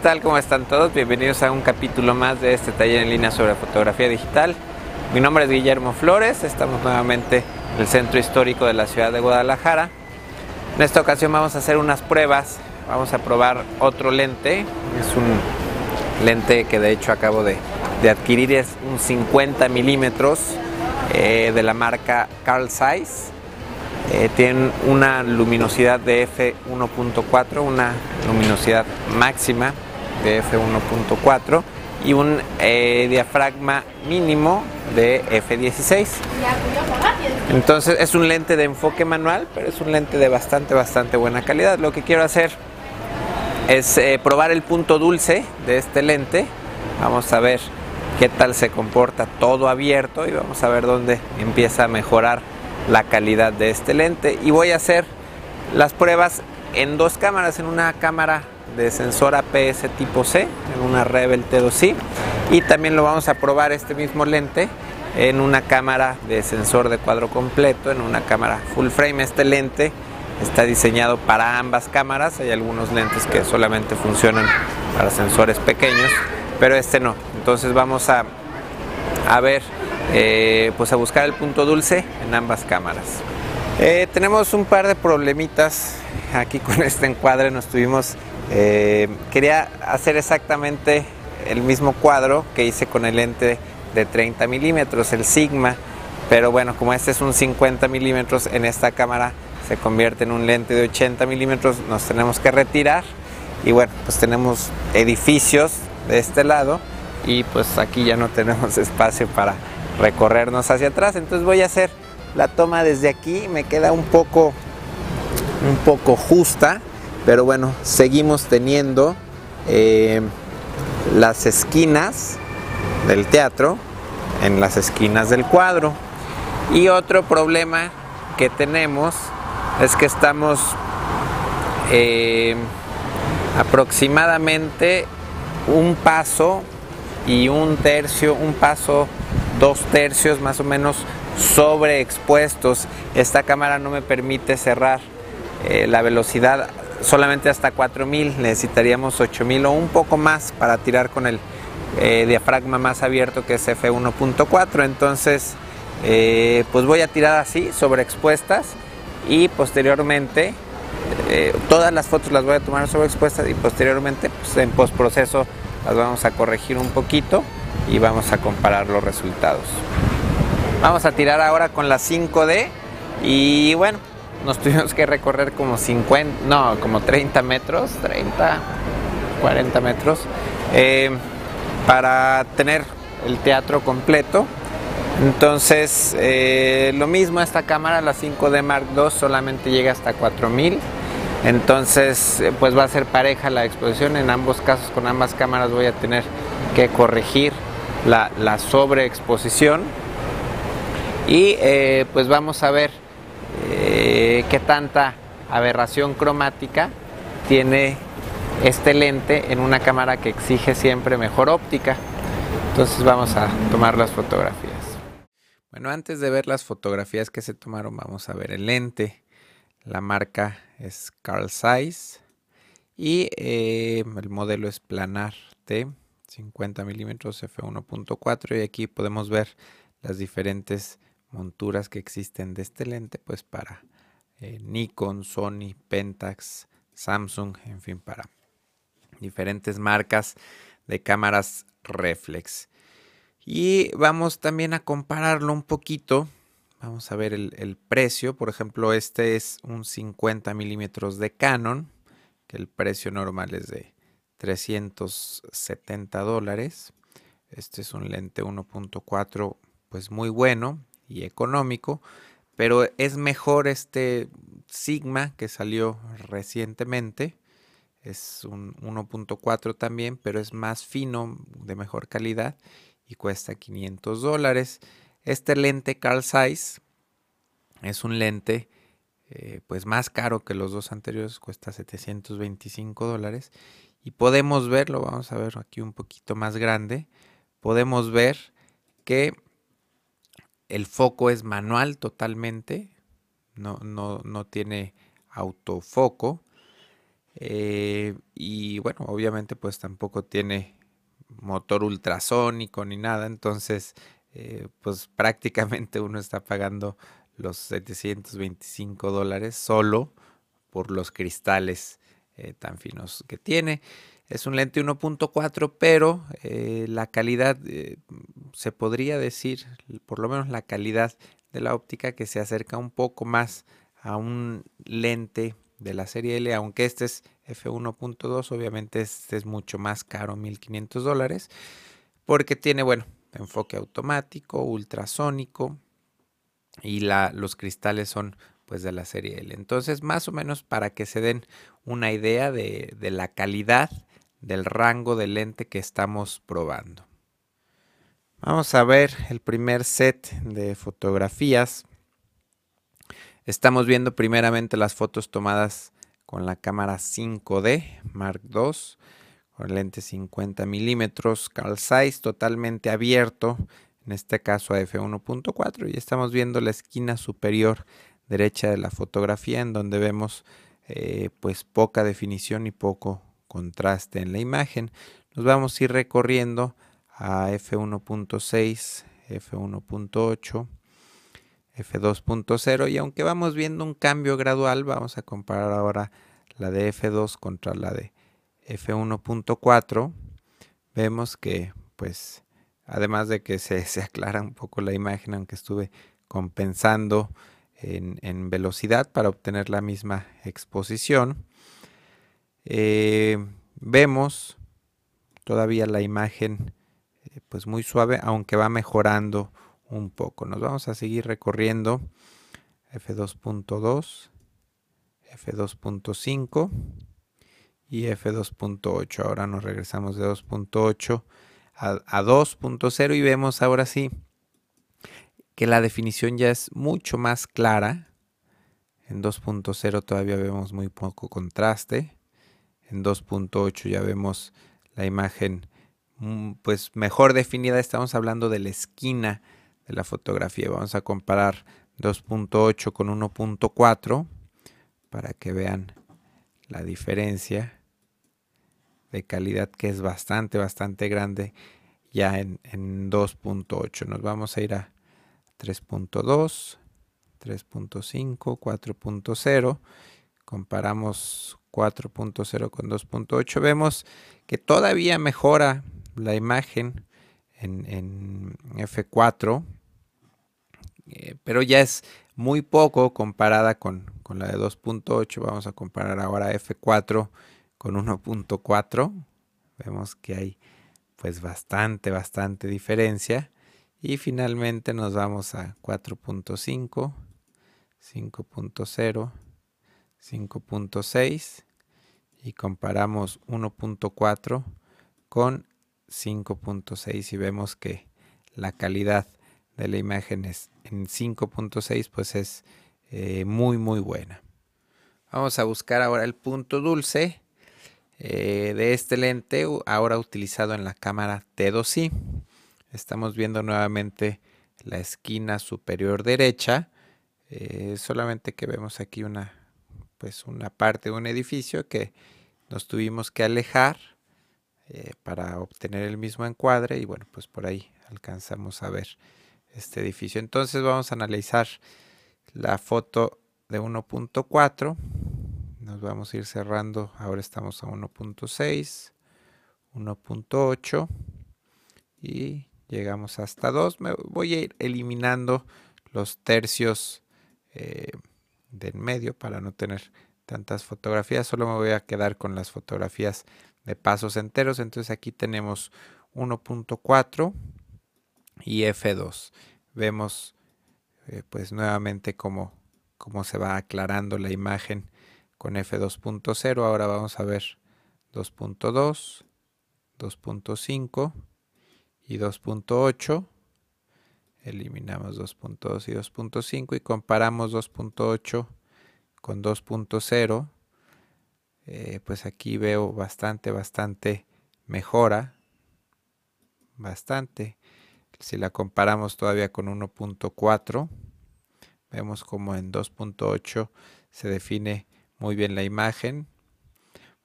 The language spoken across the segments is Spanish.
Hola, ¿qué tal? ¿Cómo están todos? Bienvenidos a un capítulo más de este taller en línea sobre fotografía digital. Mi nombre es Guillermo Flores, estamos nuevamente en el centro histórico de la ciudad de Guadalajara. En esta ocasión vamos a hacer unas pruebas, vamos a probar otro lente, es un lente que de hecho acabo de, adquirir, es un 50 milímetros eh, de la marca Carl Zeiss eh, una luminosidad de f1.4, una luminosidad máxima de f1.4 y un eh, diafragma mínimo de f16. Entonces es un lente de enfoque manual, pero es un lente de bastante, bastante buena calidad. Lo que quiero hacer es eh, probar el punto dulce de este lente. Vamos a ver qué tal se comporta todo abierto y vamos a ver dónde empieza a mejorar la calidad de este lente y voy a hacer las pruebas en dos cámaras, en una cámara de sensor APS tipo C, en una Rebel T2i y también lo vamos a probar este mismo lente en una cámara de sensor de cuadro completo, en una cámara full frame. Este lente está diseñado para ambas cámaras, hay algunos lentes que solamente funcionan para sensores pequeños, pero este no. Entonces vamos a, a ver eh, pues a buscar el punto dulce en ambas cámaras. Eh, tenemos un par de problemitas aquí con este encuadre, nos tuvimos, eh, quería hacer exactamente el mismo cuadro que hice con el lente de 30 milímetros, el Sigma, pero bueno, como este es un 50 milímetros, en esta cámara se convierte en un lente de 80 milímetros, nos tenemos que retirar y bueno, pues tenemos edificios de este lado y pues aquí ya no tenemos espacio para recorrernos hacia atrás. Entonces voy a hacer la toma desde aquí, me queda un poco, un poco justa, pero bueno, seguimos teniendo eh, las esquinas del teatro en las esquinas del cuadro. Y otro problema que tenemos es que estamos eh, aproximadamente un paso y un tercio, un paso dos tercios más o menos sobreexpuestos. Esta cámara no me permite cerrar eh, la velocidad solamente hasta 4000, necesitaríamos 8000 o un poco más para tirar con el eh, diafragma más abierto que es F1.4. Entonces, eh, pues voy a tirar así, sobreexpuestas y posteriormente todas las fotos las voy a tomar sobreexpuestas y posteriormente pues, en postproceso las vamos a corregir un poquito y vamos a comparar los resultados. Vamos a tirar ahora con la 5D y bueno, nos tuvimos que recorrer como 50, no, como 30 metros, 30, 40 metros, eh, para tener el teatro completo. Entonces, eh, lo mismo esta cámara, la 5D Mark II, solamente llega hasta 4000. Entonces, eh, pues va a ser pareja la exposición. En ambos casos, con ambas cámaras voy a tener que corregir la, sobreexposición y pues vamos a ver eh, qué tanta aberración cromática tiene este lente en una cámara que exige siempre mejor óptica. Entonces vamos a tomar las fotografías. Bueno, antes de ver las fotografías que se tomaron, vamos a ver el lente. La marca es Carl Zeiss y eh, el modelo es Planar T 50 milímetros f1.4 y aquí podemos ver las diferentes monturas que existen de este lente pues para eh, Nikon, Sony, Pentax, Samsung, en fin para diferentes marcas de cámaras reflex. Y vamos también a compararlo un poquito. Vamos a ver el, el precio. Por ejemplo, este es un 50 milímetros de Canon, que el precio normal es de 370 dólares. Este es un lente 1.4 pues muy bueno y económico, pero es mejor este Sigma que salió recientemente. Es un 1.4 también, pero es más fino, de mejor calidad y cuesta 500 dólares. Este lente Carl Zeiss es un lente eh, pues más caro que los dos anteriores, cuesta 725 dólares y podemos verlo, vamos a ver aquí un poquito más grande, podemos ver que el foco es manual totalmente, no, no, no tiene autofoco. Eh, y bueno, obviamente pues tampoco tiene motor ultrasónico ni nada, entonces eh, pues prácticamente uno está pagando los 725 dólares solo por los cristales eh, tan finos que tiene. Es un lente 1.4, pero eh, la calidad, se podría decir, por lo menos la calidad de la óptica que se acerca un poco más a un lente de la serie L, aunque este es F1.2, obviamente este es mucho más caro, 1500 dólares, porque tiene, bueno, enfoque automático, ultrasónico y la, los cristales son pues de la serie L. Entonces, más o menos para que se den una idea de, de la calidad del rango de lente que estamos probando. Vamos a ver el primer set de fotografías. Estamos viendo primeramente las fotos tomadas con la cámara 5D Mark II con lente 50 milímetros, Carl totalmente abierto, en este caso a f1.4 y estamos viendo la esquina superior derecha de la fotografía en donde vemos eh, pues poca definición y poco contraste en la imagen. Nos vamos a ir recorriendo a f1.6, f1.8, f2.0 y aunque vamos viendo un cambio gradual, vamos a comparar ahora la de f2 contra la de F1.4 vemos que pues además de que se, aclara un poco la imagen aunque estuve compensando en, velocidad para obtener la misma exposición eh, vemos todavía la imagen eh, pues muy suave aunque va mejorando un poco nos vamos a seguir recorriendo f2.2 f2.5 y F2.8. Ahora nos regresamos de 2.8 a, 2.0 y vemos ahora sí que la definición ya es mucho más clara. En 2.0 todavía vemos muy poco contraste. En 2.8 ya vemos la imagen mm, pues mejor definida. Estamos hablando de la esquina de la fotografía. Vamos a comparar 2.8 con 1.4 para que vean la diferencia de calidad que es bastante, bastante grande ya en, 2.8. Nos vamos a ir a 3.2, 3.5, 4.0. Comparamos 4.0 con 2.8. Vemos que todavía mejora la imagen en, F4, eh, pero ya es muy poco comparada con, con la de 2.8. Vamos a comparar ahora F4 con 1.4 vemos que hay pues bastante, bastante diferencia. Y finalmente nos vamos a 4.5, 5.0, 5.6 y comparamos 1.4 con 5.6 y vemos que la calidad de la imagen es en 5.6 pues es eh, muy muy buena. Vamos a buscar ahora el punto dulce eh, de este lente ahora utilizado en la cámara T2i. Estamos viendo nuevamente la esquina superior derecha. Eh, solamente que vemos aquí una, pues una parte de un edificio que nos tuvimos que alejar eh, para obtener el mismo encuadre y bueno, pues por ahí alcanzamos a ver este edificio. Entonces vamos a analizar la foto de 1.4 nos vamos a ir cerrando. Ahora estamos a 1.6, 1.8 y llegamos hasta 2. Me voy a ir eliminando los tercios eh, del medio para no tener tantas fotografías. Solo me voy a quedar con las fotografías de pasos enteros. Entonces aquí tenemos 1.4 y F2. Vemos eh, pues nuevamente cómo, cómo se va aclarando la imagen con F2.0. Ahora vamos a ver 2.2, 2.5 y 2.8. Eliminamos 2.2 y 2.5 y comparamos 2.8 con 2.0. Eh, pues aquí veo bastante, bastante mejora. Bastante. Si la comparamos todavía con 1.4, vemos como en 2.8 se define muy bien la imagen.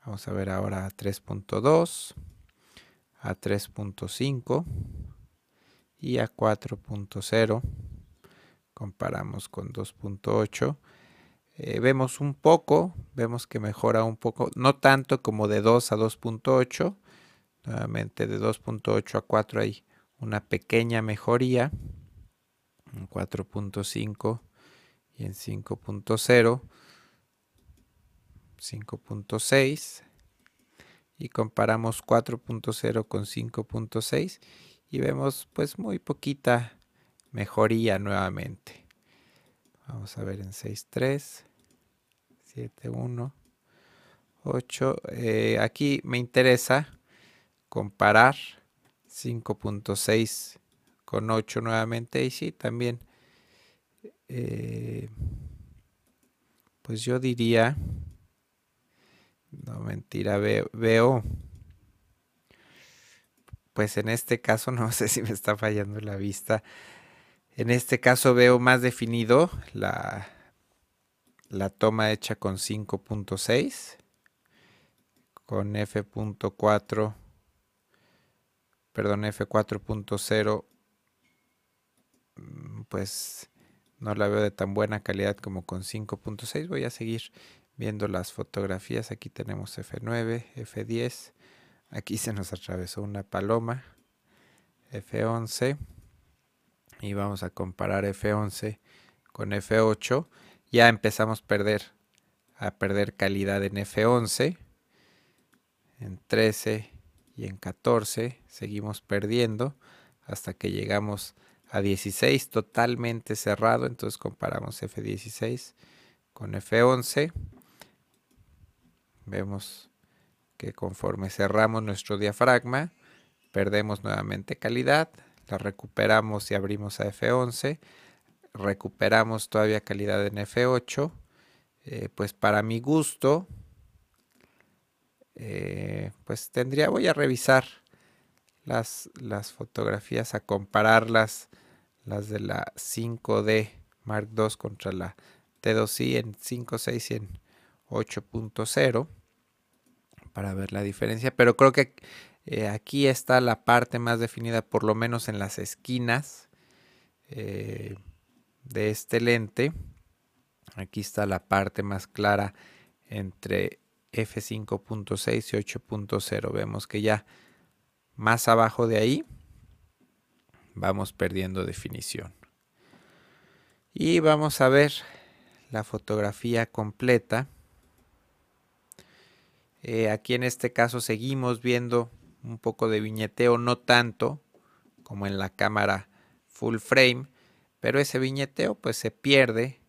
Vamos a ver ahora a 3.2, a 3.5 y a 4.0. Comparamos con 2.8. Eh, vemos un poco, vemos que mejora un poco, no tanto como de 2 a 2.8. Nuevamente de 2.8 a 4 hay una pequeña mejoría. En 4.5 y en 5.0 5.6 y comparamos 4.0 con 5.6 y vemos pues muy poquita mejoría nuevamente. Vamos a ver en 6.3, 7.1, 8. aquí me interesa comparar 5.6 con 8 nuevamente y sí, también eh, pues yo diría no, mentira, veo, Pues en este caso, no sé si me está fallando la vista. En este caso veo más definido la, la toma hecha con 5.6, con f.4, perdón, f4.0, mm, pues no la veo de tan buena calidad como con 5.6. Voy a seguir viendo las fotografías. Aquí tenemos F9, F10. Aquí se nos atravesó una paloma. F11. Y vamos a comparar F11 con F8. Ya empezamos a perder, a perder calidad en F11. En 13 y en 14 seguimos perdiendo hasta que llegamos a 16 totalmente cerrado. Entonces comparamos F16 con F11 Vemos que conforme cerramos nuestro diafragma, perdemos nuevamente calidad, la recuperamos y abrimos a F11, recuperamos todavía calidad en F8, eh, pues para mi gusto, eh, pues tendría, voy a revisar las, las fotografías, a compararlas, las de la 5D Mark II contra la T2i en 5.6 y en 8.0 para ver la diferencia, pero creo que eh, aquí está la parte más definida, por lo menos en las esquinas eh, de este lente. Aquí está la parte más clara entre f5.6 y 8.0. Vemos que ya más abajo de ahí vamos perdiendo definición. Y vamos a ver la fotografía completa eh, aquí en este caso seguimos viendo un poco de viñeteo, no tanto como en la cámara full frame, pero ese viñeteo pues se pierde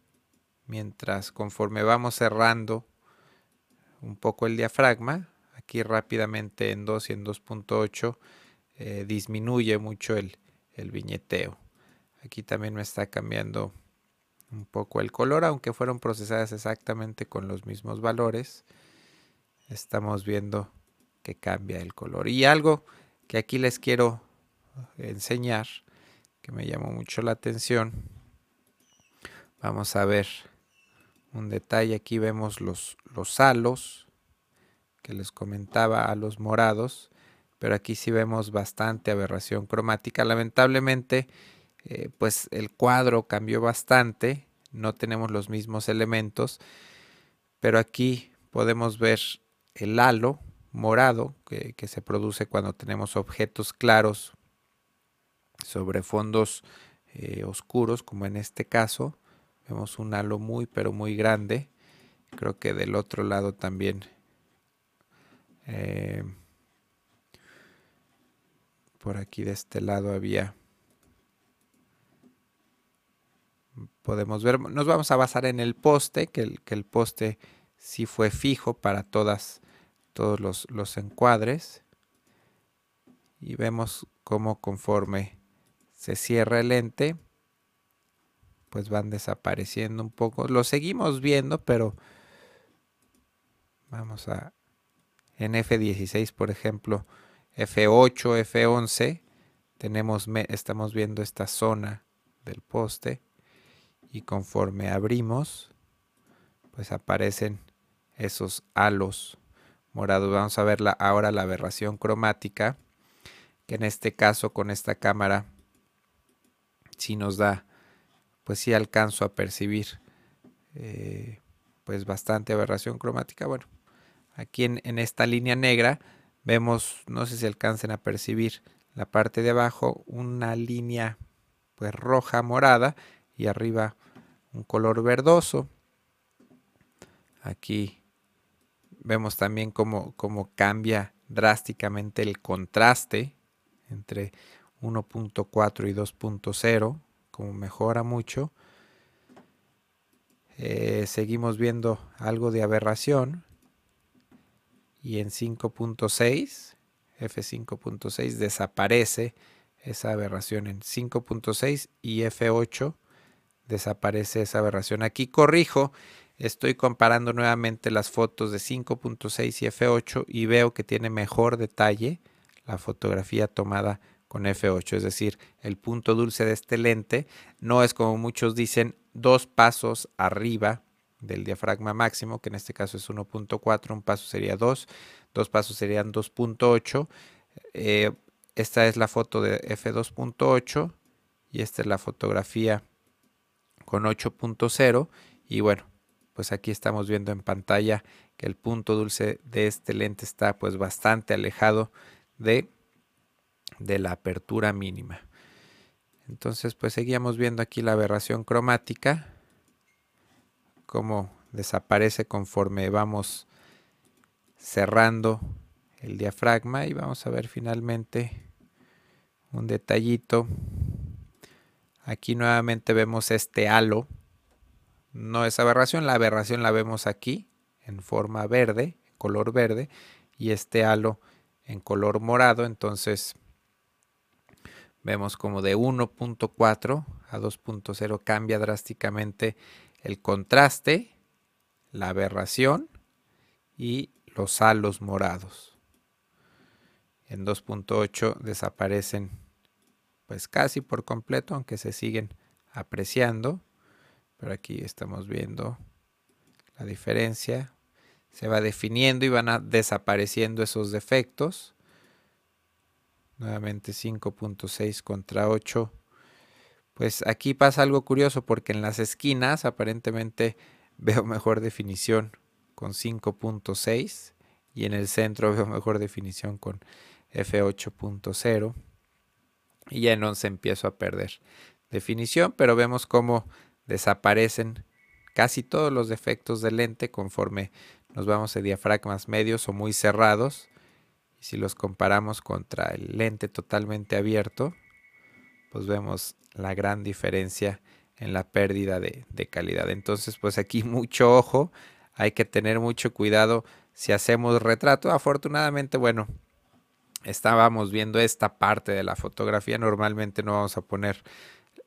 mientras conforme vamos cerrando un poco el diafragma, aquí rápidamente en 2 y en 2.8 eh, disminuye mucho el, el viñeteo. Aquí también me está cambiando un poco el color, aunque fueron procesadas exactamente con los mismos valores estamos viendo que cambia el color. Y algo que aquí les quiero enseñar, que me llamó mucho la atención. Vamos a ver un detalle. Aquí vemos los, los halos que les comentaba a los morados. Pero aquí sí vemos bastante aberración cromática. Lamentablemente, eh, pues el cuadro cambió bastante. No tenemos los mismos elementos. Pero aquí podemos ver el halo morado que, se produce cuando tenemos objetos claros sobre fondos eh, oscuros, como en este caso. Vemos un halo muy, pero muy grande. Creo que del otro lado también. Eh, por aquí de este lado había. Podemos ver, nos vamos a basar en el poste, que el, que el poste sí fue fijo para todas todos los, encuadres y vemos cómo conforme se cierra el lente pues van desapareciendo un poco. Lo seguimos viendo pero vamos a en F16 por ejemplo F8 F11 tenemos estamos viendo esta zona del poste y conforme abrimos pues aparecen esos halos morados. Vamos a ver ahora la aberración cromática, que en este caso con esta cámara sí nos da, pues sí alcanzo a percibir eh, pues bastante aberración cromática. Bueno, aquí en, en esta línea negra vemos, no sé si alcancen a percibir la parte de abajo, una línea pues roja morada y arriba un color verdoso. Aquí vemos también cómo, cómo cambia drásticamente el contraste entre 1.4 y 2.0, como mejora mucho. Eh, seguimos viendo algo de aberración y en 5.6 F5.6 desaparece esa aberración en 5.6 y F8 desaparece esa aberración. Aquí corrijo, estoy comparando nuevamente las fotos de 5.6 y F8 y veo que tiene mejor detalle la fotografía tomada con F8, es decir, el punto dulce de este lente no es como muchos dicen dos pasos arriba del diafragma máximo, que en este caso es 1.4, un paso sería 2, dos pasos serían 2.8. Eh, esta es la foto de F2.8 y esta es la fotografía con 8.0 y bueno, pues aquí estamos viendo en pantalla que el punto dulce de este lente está pues bastante alejado de, de la apertura mínima. Entonces pues seguíamos viendo aquí la aberración cromática, cómo desaparece conforme vamos cerrando el diafragma y vamos a ver finalmente un detallito. Aquí nuevamente vemos este halo. No es aberración, la aberración la vemos aquí en forma verde, color verde, y este halo en color morado. Entonces vemos como de 1.4 a 2.0 cambia drásticamente el contraste, la aberración y los halos morados. En 2.8 desaparecen pues casi por completo, aunque se siguen apreciando. Pero aquí estamos viendo la diferencia. Se va definiendo y van a desapareciendo esos defectos. Nuevamente 5.6 contra 8. Pues aquí pasa algo curioso porque en las esquinas aparentemente veo mejor definición con 5.6 y en el centro veo mejor definición con f8.0 y ya en 11 empiezo a perder definición, pero vemos cómo desaparecen casi todos los defectos del lente conforme nos vamos a diafragmas medios o muy cerrados. Y si los comparamos contra el lente totalmente abierto, pues vemos la gran diferencia en la pérdida de, de calidad. Entonces, pues aquí mucho ojo hay que tener mucho cuidado si hacemos retrato. Afortunadamente, bueno, estábamos viendo esta parte de la fotografía. Normalmente no vamos a poner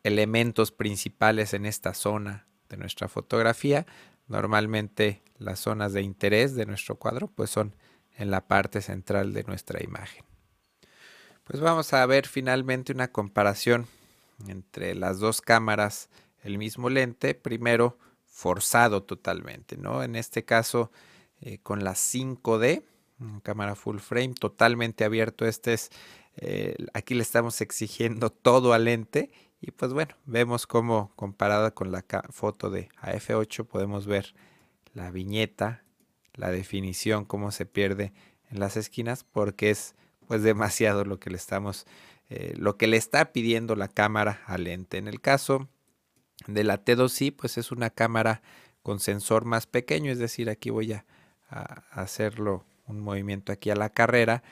elementos principales en esta zona de nuestra fotografía. Normalmente las zonas de interés de nuestro cuadro pues son en la parte central de nuestra imagen. Pues vamos a ver finalmente una comparación entre las dos cámaras, el mismo lente. Primero, forzado totalmente, ¿no? En este caso, eh, con la 5D, cámara full frame, totalmente abierto. Este es, eh, aquí le estamos exigiendo todo al lente. Y pues bueno, vemos cómo comparada con la foto de AF8 podemos ver la viñeta, la definición, cómo se pierde en las esquinas, porque es pues demasiado lo que le estamos, eh, lo que le está pidiendo la cámara al lente. En el caso de la T2i, pues es una cámara con sensor más pequeño, es decir, aquí voy a, hacerlo un movimiento aquí a la carrera.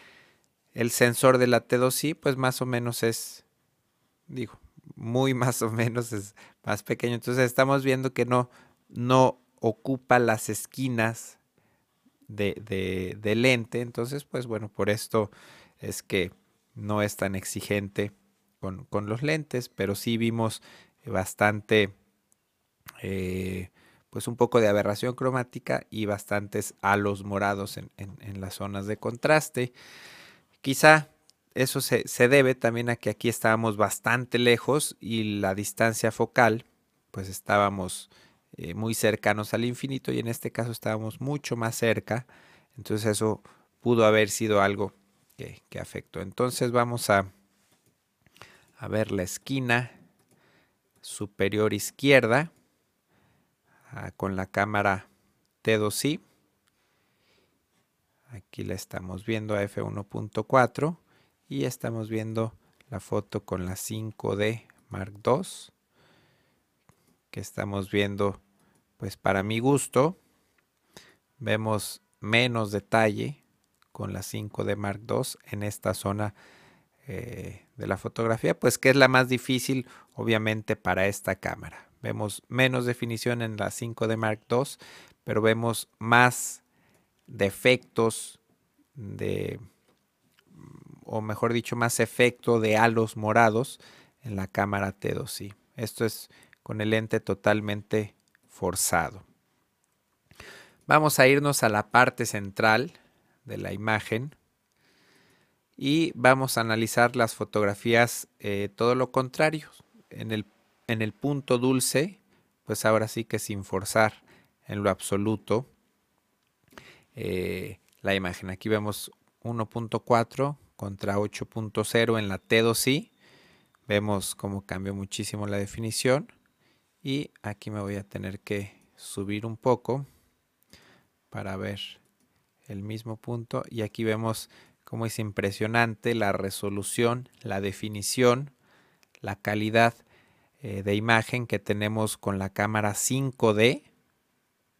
El sensor de la T2i, pues más o menos es, digo, muy más o menos es más pequeño. Entonces estamos viendo que no, no ocupa las esquinas de, de, lente. Entonces, pues bueno, por esto es que no es tan exigente con, con los lentes, pero sí vimos bastante, eh, pues un poco de aberración cromática y bastantes halos morados en, las zonas de contraste. Quizá eso se, debe también a que aquí estábamos bastante lejos y la distancia focal, pues estábamos eh, muy cercanos al infinito y en este caso estábamos mucho más cerca. Entonces eso pudo haber sido algo que, afectó. Entonces vamos a, a ver la esquina superior izquierda ah, con la cámara T2i. Aquí la estamos viendo a f1.4 y estamos viendo la foto con la 5D Mark II que estamos viendo pues para mi gusto vemos menos detalle con la 5D Mark II en esta zona eh, de la fotografía, pues que es la más difícil obviamente para esta cámara. Vemos menos definición en la 5D Mark II, pero vemos más defectos de, o mejor dicho, más efecto de halos morados en la cámara T2i. Esto es con el lente totalmente forzado. Vamos a irnos a la parte central de la imagen y vamos a analizar las fotografías eh, todo lo contrario. En el, en el punto dulce, pues ahora sí que sin forzar en lo absoluto eh, la imagen. Aquí vemos 1.4 contra 8.0 en la T2i. Vemos cómo cambió muchísimo la definición. Y aquí me voy a tener que subir un poco para ver el mismo punto. Y aquí vemos como es impresionante la resolución, la definición, la calidad eh, de imagen que tenemos con la cámara 5D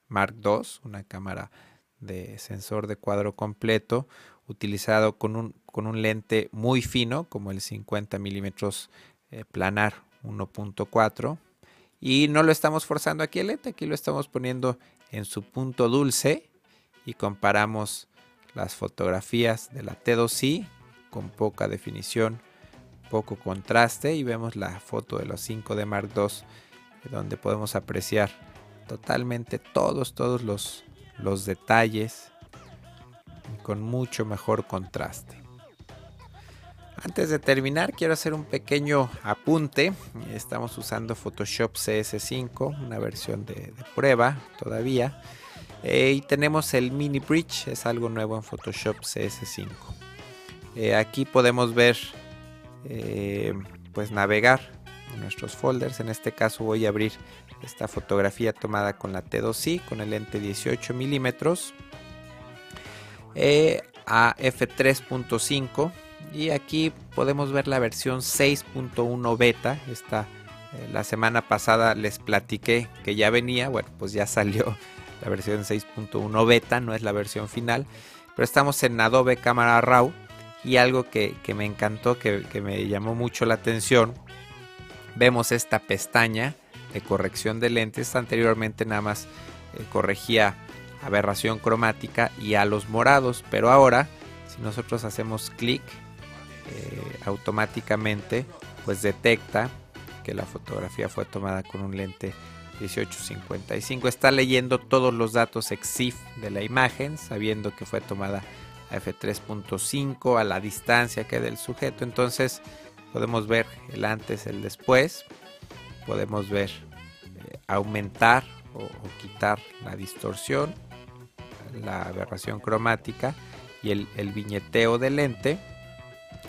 Mark II, una cámara de sensor de cuadro completo, utilizado con un, con un lente muy fino como el 50 milímetros eh, planar 1.4 y no lo estamos forzando aquí el lente, aquí lo estamos poniendo en su punto dulce y comparamos las fotografías de la T2i con poca definición, poco contraste y vemos la foto de los 5D Mark II donde podemos apreciar totalmente todos, todos los, los detalles con mucho mejor contraste. Antes de terminar quiero hacer un pequeño apunte. Estamos usando Photoshop CS5, una versión de prueba todavía. Eh, y tenemos el mini bridge, es algo nuevo en Photoshop CS5. Eh, aquí podemos ver, eh, pues navegar en nuestros folders. En este caso voy a abrir esta fotografía tomada con la T2i, con el lente 18 milímetros a f3.5 y aquí podemos ver la versión 6.1 beta. Esta, la semana pasada les platiqué que ya venía, bueno, pues ya salió la versión 6.1 beta, no es la versión final, pero estamos en Adobe Camera Raw. Y algo que, me encantó, que, me llamó mucho la atención, vemos esta pestaña de corrección de lentes, anteriormente nada más eh, corregía aberración cromática y a los morados, pero ahora si nosotros hacemos clic eh, automáticamente pues detecta que la fotografía fue tomada con un lente 1855. Está leyendo todos los datos EXIF de la imagen, sabiendo que fue tomada a f3.5 a la distancia que del sujeto. Entonces podemos ver el antes, el después. Podemos ver eh, aumentar o, quitar la distorsión, la aberración cromática y el, viñeteo del lente.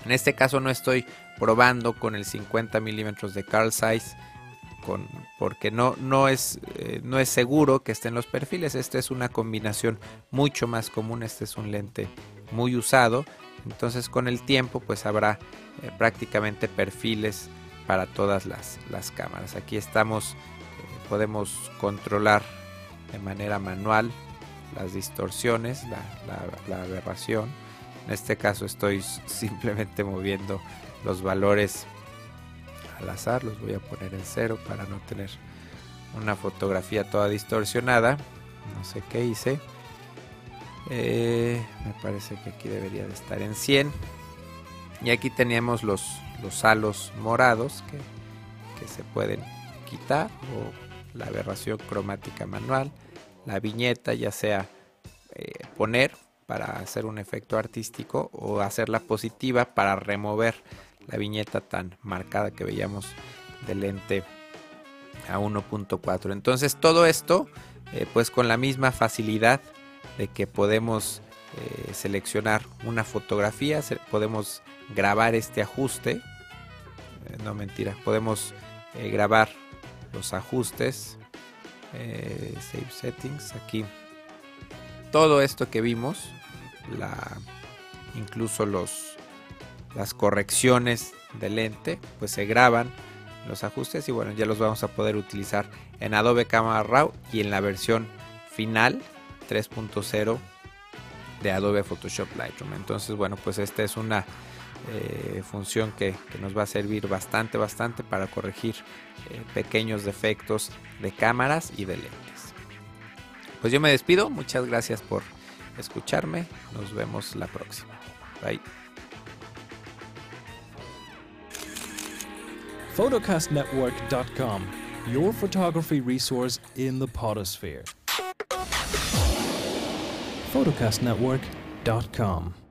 En este caso no estoy probando con el 50 milímetros de Carl Zeiss porque no, no, es, eh, no es seguro que esté en los perfiles. Esta es una combinación mucho más común. Este es un lente muy usado. Entonces con el tiempo pues habrá eh, prácticamente perfiles para todas las, cámaras. Aquí estamos, eh, podemos controlar de manera manual las distorsiones, la aberración. En este caso estoy simplemente moviendo los valores al azar, los voy a poner en cero para no tener una fotografía toda distorsionada. No sé qué hice. Eh, me parece que aquí debería de estar en 100. Y aquí teníamos los, los halos morados que, se pueden quitar o la aberración cromática manual, la viñeta ya sea eh, poner para hacer un efecto artístico o hacerla positiva para remover la viñeta tan marcada que veíamos del lente a 1.4. Entonces todo esto, eh, pues con la misma facilidad de que podemos eh, seleccionar una fotografía, podemos grabar este ajuste, no mentira, podemos grabar los ajustes, save settings, aquí todo esto que vimos, la, incluso los, las correcciones de lente, pues se graban los ajustes y bueno, ya los vamos a poder utilizar en Adobe Camera Raw y en la versión final 3.0 de Adobe Photoshop Lightroom. Entonces, bueno, pues esta es una eh, función que, nos va a servir bastante, bastante para corregir eh, pequeños defectos de cámaras y de lentes. Pues yo me despido, muchas gracias por escucharme, nos vemos la próxima. Bye. photocastnetwork.com, your photography resource in the potosphere. photocastnetwork.com